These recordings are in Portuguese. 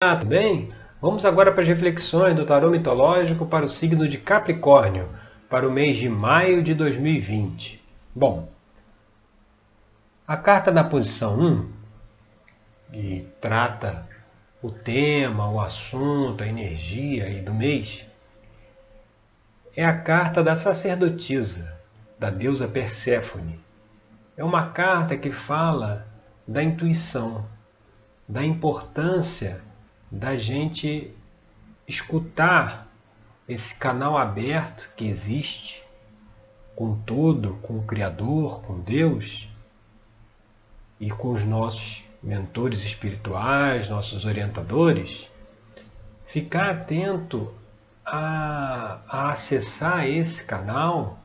Ah, tudo bem? Vamos agora para as reflexões do tarô mitológico para o signo de Capricórnio, para o mês de maio de 2020. Bom, a carta da posição 1, que trata o tema, o assunto, a energia aí do mês, é a carta da sacerdotisa, da deusa Perséfone. É uma carta que fala da intuição, da importância da gente escutar esse canal aberto que existe com tudo, com o Criador, com Deus e com os nossos mentores espirituais, nossos orientadores, ficar atento a, a acessar esse canal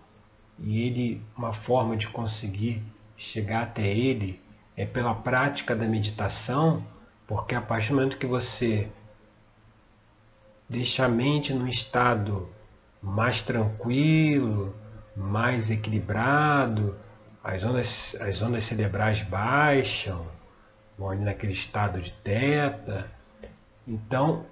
e ele, uma forma de conseguir chegar até ele é pela prática da meditação porque a partir do momento que você deixa a mente num estado mais tranquilo, mais equilibrado, as ondas, as ondas cerebrais baixam, vão ali naquele estado de teta. Então,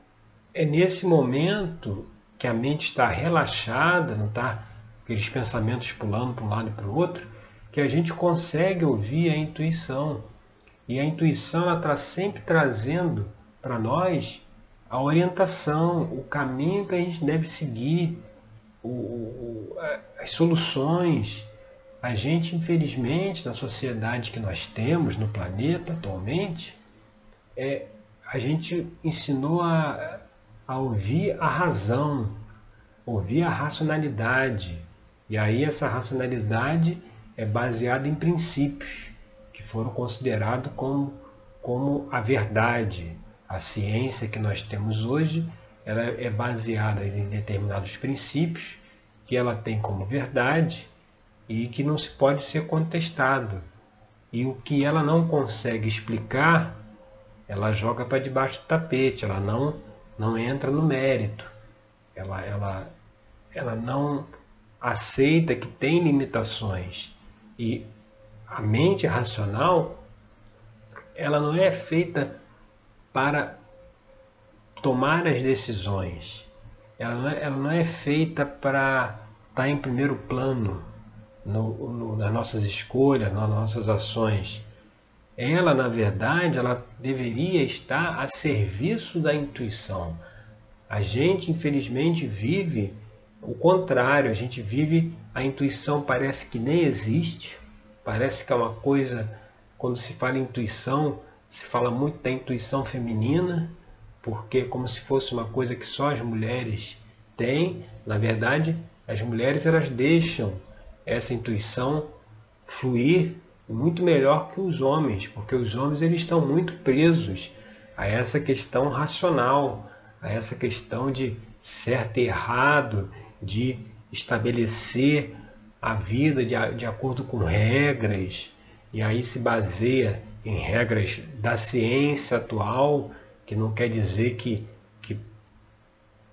é nesse momento que a mente está relaxada, não está aqueles pensamentos pulando para um lado e para o outro, que a gente consegue ouvir a intuição. E a intuição está sempre trazendo para nós a orientação, o caminho que a gente deve seguir, o, o, as soluções. A gente, infelizmente, na sociedade que nós temos no planeta atualmente, é, a gente ensinou a, a ouvir a razão, ouvir a racionalidade. E aí essa racionalidade é baseada em princípios foram considerados como, como a verdade. A ciência que nós temos hoje ela é baseada em determinados princípios que ela tem como verdade e que não se pode ser contestado. E o que ela não consegue explicar, ela joga para debaixo do tapete, ela não, não entra no mérito. Ela, ela, ela não aceita que tem limitações. E mente racional, ela não é feita para tomar as decisões. Ela não é, ela não é feita para estar em primeiro plano no, no, nas nossas escolhas, nas nossas ações. Ela, na verdade, ela deveria estar a serviço da intuição. A gente, infelizmente, vive o contrário. A gente vive, a intuição parece que nem existe. Parece que é uma coisa, quando se fala em intuição, se fala muito da intuição feminina, porque é como se fosse uma coisa que só as mulheres têm. Na verdade, as mulheres elas deixam essa intuição fluir muito melhor que os homens, porque os homens eles estão muito presos a essa questão racional, a essa questão de certo e errado, de estabelecer a vida de, de acordo com regras, e aí se baseia em regras da ciência atual, que não quer dizer que, que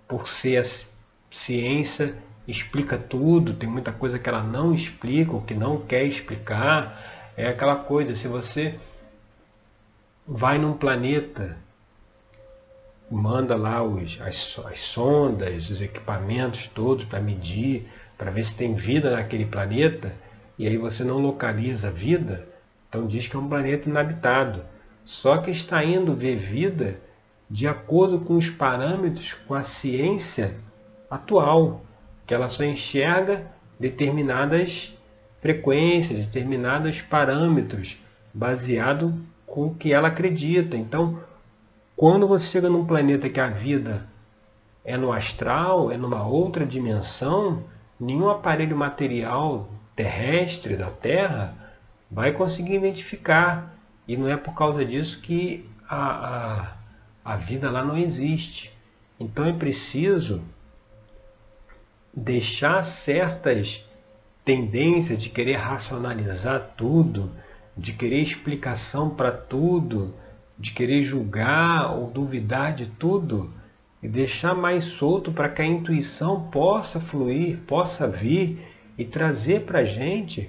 por ser a ciência explica tudo, tem muita coisa que ela não explica, ou que não quer explicar. É aquela coisa, se você vai num planeta, manda lá os, as, as sondas, os equipamentos todos para medir para ver se tem vida naquele planeta, e aí você não localiza vida, então diz que é um planeta inabitado. Só que está indo ver vida de acordo com os parâmetros, com a ciência atual, que ela só enxerga determinadas frequências, determinados parâmetros, baseado com o que ela acredita. Então, quando você chega num planeta que a vida é no astral, é numa outra dimensão, nenhum aparelho material terrestre da Terra vai conseguir identificar. E não é por causa disso que a, a, a vida lá não existe. Então é preciso deixar certas tendências de querer racionalizar tudo, de querer explicação para tudo, de querer julgar ou duvidar de tudo, e deixar mais solto para que a intuição possa fluir, possa vir e trazer para a gente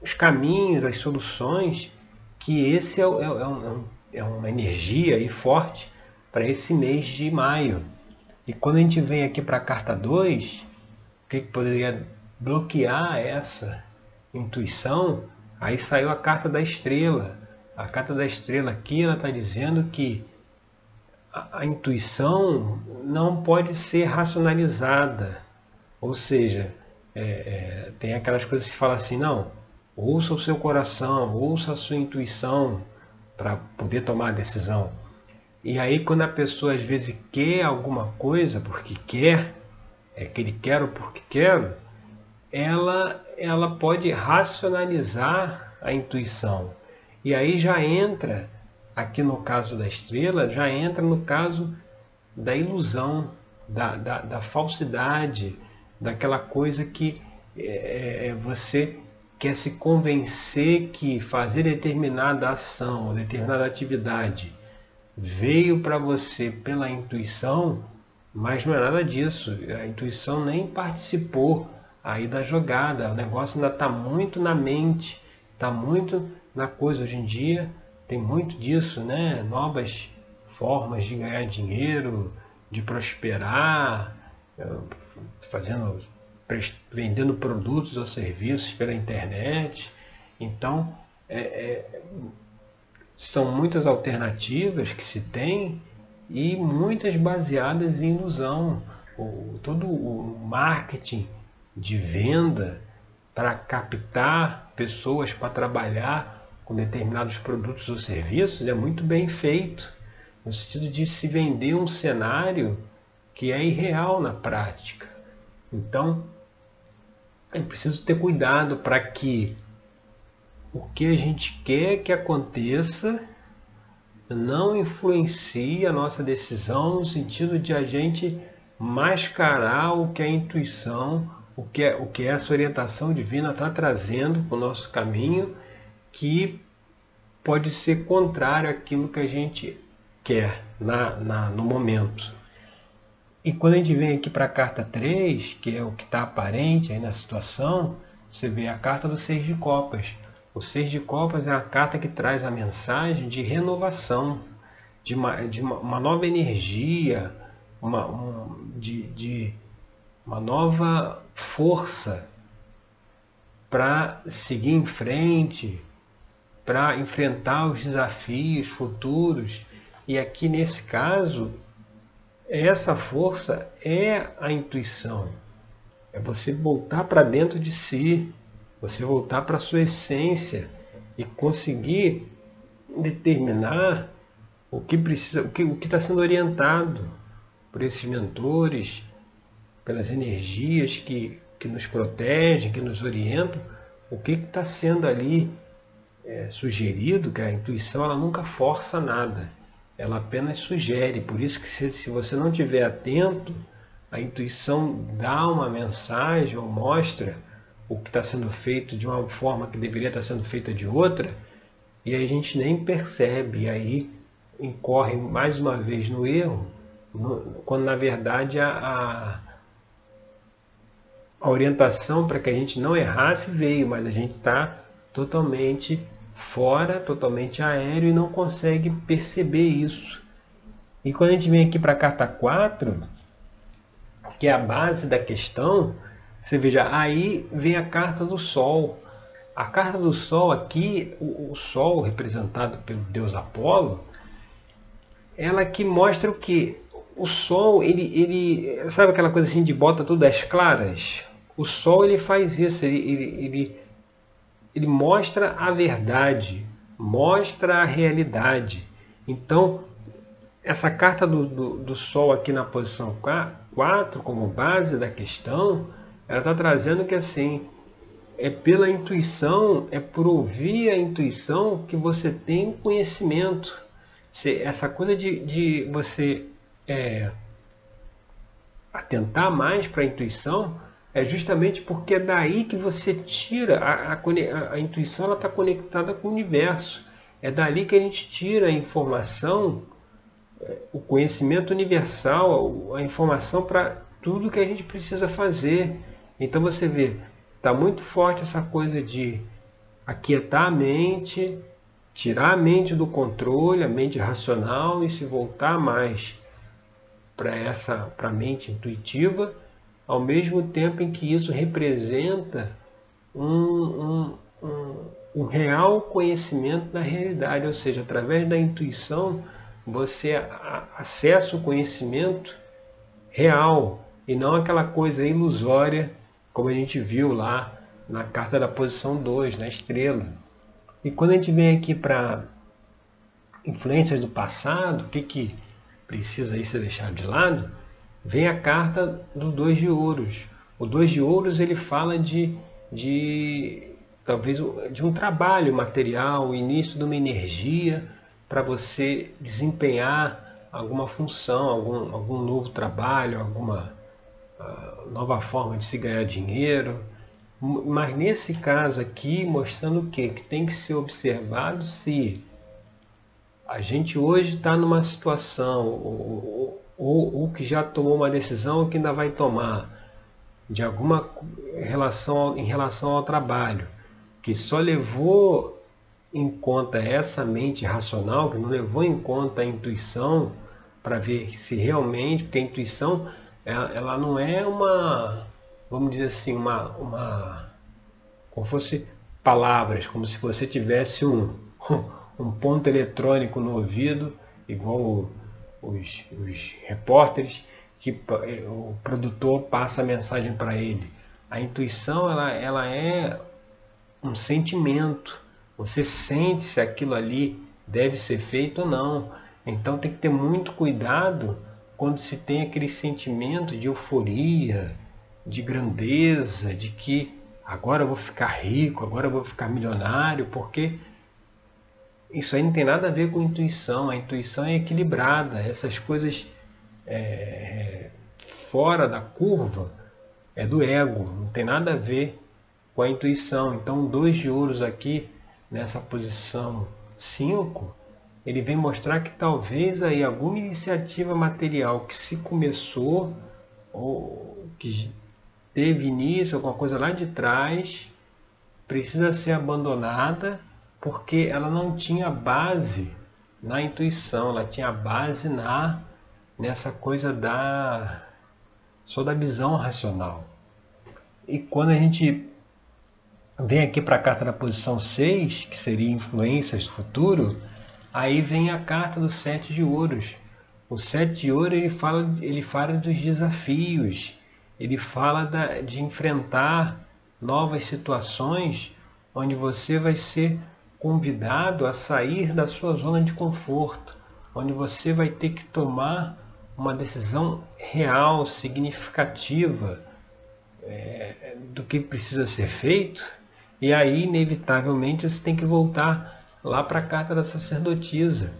os caminhos, as soluções, que esse é, é, é, um, é uma energia aí forte para esse mês de maio. E quando a gente vem aqui para a carta 2, o que, que poderia bloquear essa intuição? Aí saiu a carta da estrela. A carta da estrela aqui ela está dizendo que a, intuição não pode ser racionalizada. Ou seja, é, é, tem aquelas coisas que se fala assim, não, ouça o seu coração, ouça a sua intuição para poder tomar a decisão. E aí quando a pessoa às vezes quer alguma coisa porque quer, é que ele quer ou porque quero, ela, ela pode racionalizar a intuição. E aí já entra, aqui no caso da estrela, já entra no caso da ilusão, da, da, da falsidade, daquela coisa que é, é você quer se convencer que fazer determinada ação, determinada atividade veio para você pela intuição, mas não é nada disso. A intuição nem participou aí da jogada. O negócio ainda está muito na mente, está muito na coisa. Hoje em dia tem muito disso, né? Novas formas de ganhar dinheiro, de prosperar, eh, fazendo, vendendo produtos ou serviços pela internet. Então, é, é, são muitas alternativas que se tem e muitas baseadas em ilusão. O, todo o marketing de venda para captar pessoas para trabalhar com determinados produtos ou serviços é muito bem feito, no sentido de se vender um cenário que é irreal na prática. Então, é preciso ter cuidado para que o que a gente quer que aconteça não influencie a nossa decisão no sentido de a gente mascarar o que a intuição, o que, é, o que essa orientação divina está trazendo para o nosso caminho, que pode ser contrário àquilo que a gente quer na, na, no momento. E quando a gente vem aqui para a carta 3, que é o que está aparente aí na situação, você vê a carta do Seis de Copas. O Seis de Copas é a carta que traz a mensagem de renovação, de uma, de uma, uma nova energia, uma, um, de, de uma nova força para seguir em frente, para enfrentar os desafios futuros. E aqui nesse caso, essa força é a intuição. É você voltar para dentro de si, você voltar para a sua essência e conseguir determinar o que precisa, o que está sendo orientado por esses mentores, pelas energias que, que nos protegem, que nos orientam, o que está sendo ali é, sugerido, que a intuição ela nunca força nada, ela apenas sugere. Por isso que se, se você não estiver atento, a intuição dá uma mensagem ou mostra o que está sendo feito de uma forma que deveria estar sendo feita de outra, e a gente nem percebe, e aí incorre mais uma vez no erro, no, quando na verdade a, a, orientação para que a gente não errasse veio, mas a gente está totalmente fora, totalmente aéreo e não consegue perceber isso. E quando a gente vem aqui para a carta 4, que é a base da questão, você veja, aí vem a carta do Sol. A carta do Sol aqui, o, Sol representado pelo deus Apolo, ela que mostra o que? O Sol, ele, ele, sabe aquela coisa assim de bota tudo às claras? O Sol ele faz isso, ele, ele, ele, ele mostra a verdade, mostra a realidade. Então, essa carta do, do, do Sol aqui na posição 4, como base da questão, ela está trazendo que assim, é pela intuição, é por ouvir a intuição que você tem conhecimento. Essa coisa de, de você é, atentar mais para a intuição é justamente porque é daí que você tira, a, a, a intuição está conectada com o universo. É dali que a gente tira a informação, é, o conhecimento universal, a informação para tudo que a gente precisa fazer. Então você vê, está muito forte essa coisa de aquietar a mente, tirar a mente do controle, a mente racional e se voltar mais para essa para a mente intuitiva, ao mesmo tempo em que isso representa um, um, um, um real conhecimento da realidade, ou seja, através da intuição você acessa o conhecimento real e não aquela coisa ilusória como a gente viu lá na carta da posição 2, na estrela. E quando a gente vem aqui para influências do passado, o que, que precisa aí ser deixado de lado? Vem a carta do dois de ouros. O dois de ouros ele fala de, de talvez de um trabalho material, o início de uma energia para você desempenhar alguma função, algum, algum novo trabalho, alguma uh, nova forma de se ganhar dinheiro. Mas nesse caso aqui, mostrando o quê? Que tem que ser observado se a gente hoje está numa situação, ou, ou, que já tomou uma decisão que ainda vai tomar, de alguma relação em relação ao trabalho, que só levou em conta essa mente racional, que não levou em conta a intuição para ver se realmente, porque a intuição ela, ela não é uma vamos dizer assim, uma, uma como fosse palavras, como se você tivesse um, um ponto eletrônico no ouvido, igual os, os repórteres, que o produtor passa a mensagem para ele. A intuição ela, ela é um sentimento. Você sente se aquilo ali deve ser feito ou não. Então tem que ter muito cuidado quando se tem aquele sentimento de euforia, de grandeza, de que agora eu vou ficar rico, agora eu vou ficar milionário, porque isso aí não tem nada a ver com intuição. A intuição é equilibrada. Essas coisas é, fora da curva é do ego, não tem nada a ver com a intuição. Então, dois de ouros aqui, nessa posição 5, ele vem mostrar que talvez aí alguma iniciativa material que se começou ou que teve início, alguma coisa lá de trás, precisa ser abandonada porque ela não tinha base na intuição, ela tinha base na nessa coisa da só da visão racional. E quando a gente vem aqui para a carta da posição 6, que seria influências do futuro, aí vem a carta do sete de ouros. O sete de ouro ele fala, ele fala dos desafios, ele fala da, de enfrentar novas situações onde você vai ser convidado a sair da sua zona de conforto, onde você vai ter que tomar uma decisão real, significativa é, do que precisa ser feito, e aí, inevitavelmente, você tem que voltar lá para a carta da sacerdotisa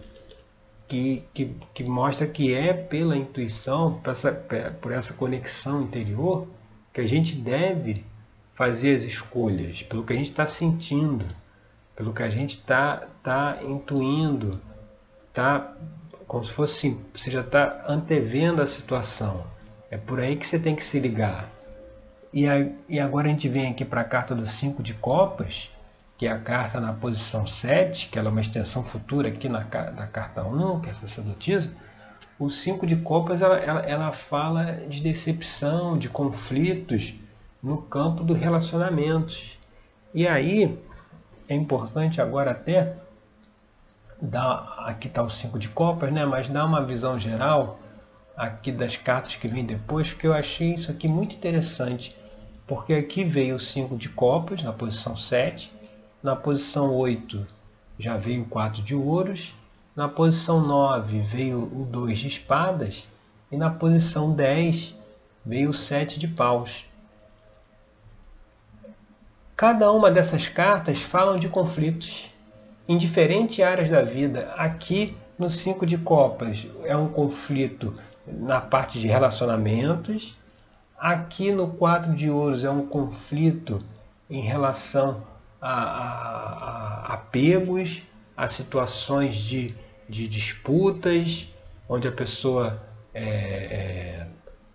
que, que, que mostra que é pela intuição, por essa, por essa conexão interior, que a gente deve fazer as escolhas, pelo que a gente está sentindo, pelo que a gente está tá intuindo, tá como se fosse assim, você já está antevendo a situação. É por aí que você tem que se ligar. E, e agora a gente vem aqui para a carta dos cinco de copas, que é a carta na posição 7, que ela é uma extensão futura aqui na, da carta 1, que é sacerdotisa, o 5 de copas ela, ela, ela, fala de decepção, de conflitos no campo dos relacionamentos. E aí é importante agora até dar, aqui está o 5 de copas, né? mas dar uma visão geral aqui das cartas que vem depois, porque eu achei isso aqui muito interessante, porque aqui veio o 5 de copas na posição 7, na posição 8 já veio o 4 de ouros. Na posição 9 veio o 2 de espadas. E na posição 10 veio o 7 de paus. Cada uma dessas cartas falam de conflitos em diferentes áreas da vida. Aqui no 5 de copas é um conflito na parte de relacionamentos. Aqui no 4 de ouros é um conflito em relação a, a, a apegos, a situações de, de disputas, onde a pessoa é, é,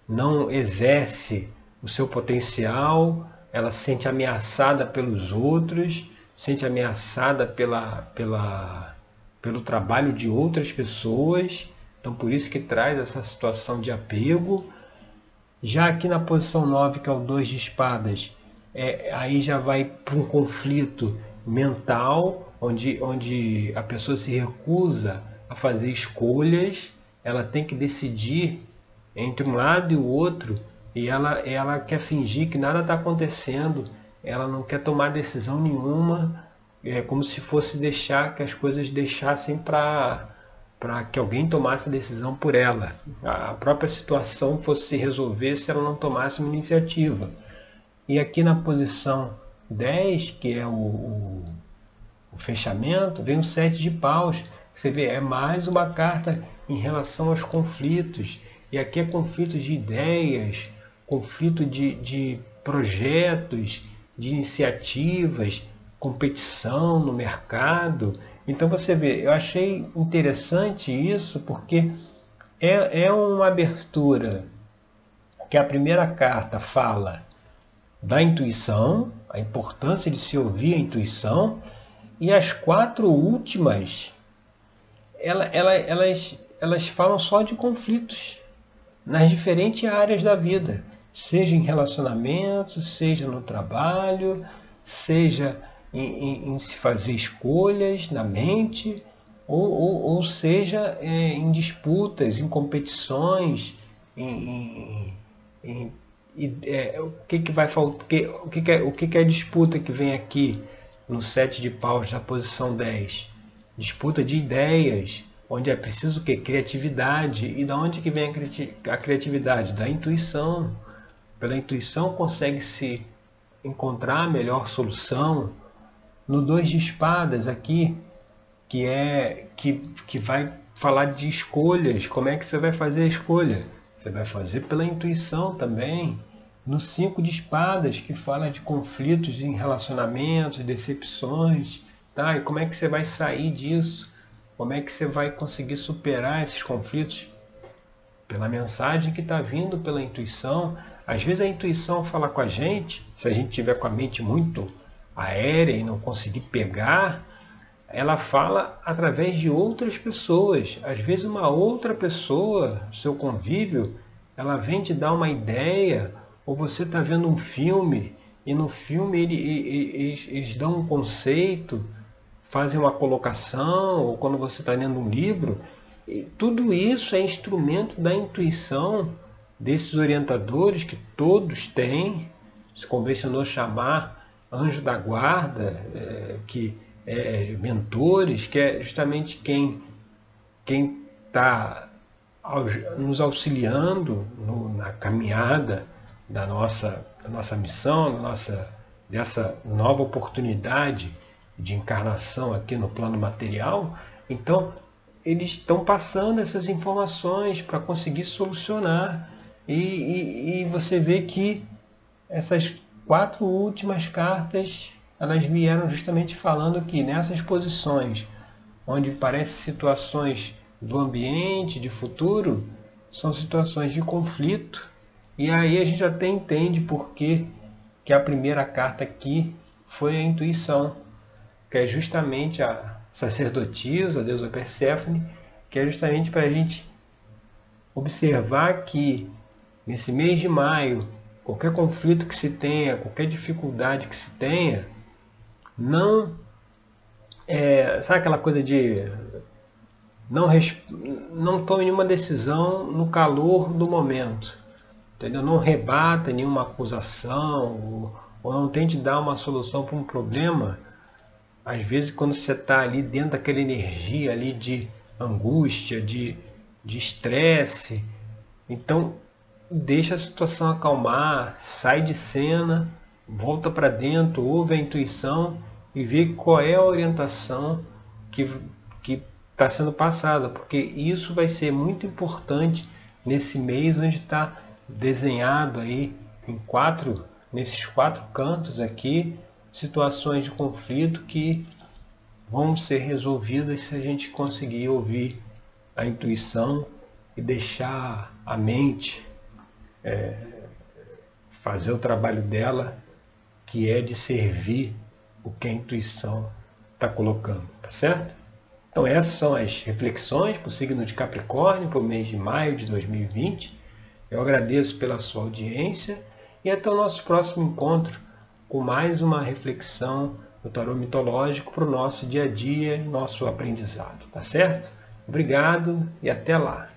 não exerce o seu potencial, ela se sente ameaçada pelos outros, sente ameaçada pela, pela, pelo trabalho de outras pessoas, então por isso que traz essa situação de apego. Já aqui na posição 9, que é o 2 de espadas, é, aí já vai para um conflito mental, onde, onde a pessoa se recusa a fazer escolhas, ela tem que decidir entre um lado e o outro, e ela, ela quer fingir que nada está acontecendo, ela não quer tomar decisão nenhuma, é como se fosse deixar que as coisas deixassem para para que alguém tomasse a decisão por ela. A própria situação fosse se resolver se ela não tomasse uma iniciativa. E aqui na posição 10, que é o, o, o fechamento, vem o sete de paus. Você vê, é mais uma carta em relação aos conflitos. E aqui é conflito de ideias, conflito de, de projetos, de iniciativas, competição no mercado. Então você vê, eu achei interessante isso porque é, é uma abertura que a primeira carta fala da intuição, a importância de se ouvir a intuição, e as quatro últimas, ela, ela, elas, elas falam só de conflitos nas diferentes áreas da vida, seja em relacionamento, seja no trabalho, seja em, em, em se fazer escolhas na mente, ou, ou, ou seja é, em disputas, em competições, em, em é, o que, que vai faltar, o que, que, é, o que, que é disputa que vem aqui no sete de paus, na posição 10? Disputa de ideias, onde é preciso o? Criatividade. E da onde que vem a criatividade? Da intuição. Pela intuição consegue se encontrar a melhor solução. No dois de espadas aqui, que é que, que vai falar de escolhas, como é que você vai fazer a escolha? Você vai fazer pela intuição também. No cinco de espadas, que fala de conflitos em relacionamentos, decepções, tá? E como é que você vai sair disso? Como é que você vai conseguir superar esses conflitos? Pela mensagem que está vindo pela intuição. Às vezes a intuição fala com a gente, se a gente tiver com a mente muito aérea e não conseguir pegar, ela fala através de outras pessoas. Às vezes uma outra pessoa, seu convívio, ela vem te dar uma ideia, ou você está vendo um filme, e no filme ele, eles, eles dão um conceito, fazem uma colocação, ou quando você está lendo um livro, tudo isso é instrumento da intuição desses orientadores que todos têm, se convencionou chamar anjo da guarda, é, que é, mentores, que é justamente quem quem está nos auxiliando no, na caminhada da nossa, da nossa missão, nossa, dessa nova oportunidade de encarnação aqui no plano material. Então, eles estão passando essas informações para conseguir solucionar. E, e, você vê que essas quatro últimas cartas elas vieram justamente falando que nessas posições, onde parece situações do ambiente, de futuro, são situações de conflito. E aí a gente até entende por que, que a primeira carta aqui foi a intuição, que é justamente a sacerdotisa, a deusa Perséfone, que é justamente para a gente observar que nesse mês de maio, qualquer conflito que se tenha, qualquer dificuldade que se tenha, não é, sabe aquela coisa de não, não tome nenhuma decisão no calor do momento. Entendeu? Não rebata nenhuma acusação ou, ou não tente dar uma solução para um problema. Às vezes quando você está ali dentro daquela energia ali de angústia, de estresse, então deixa a situação acalmar, sai de cena, volta para dentro, ouve a intuição e ver qual é a orientação que que está sendo passada, porque isso vai ser muito importante nesse mês onde está desenhado aí em quatro nesses quatro cantos aqui situações de conflito que vão ser resolvidas se a gente conseguir ouvir a intuição e deixar a mente é, fazer o trabalho dela, que é de servir o que a intuição está colocando, tá certo? Então essas são as reflexões para o signo de Capricórnio para o mês de maio de 2020. Eu agradeço pela sua audiência e até o nosso próximo encontro com mais uma reflexão do tarô mitológico para o nosso dia a dia, nosso aprendizado, tá certo? Obrigado e até lá.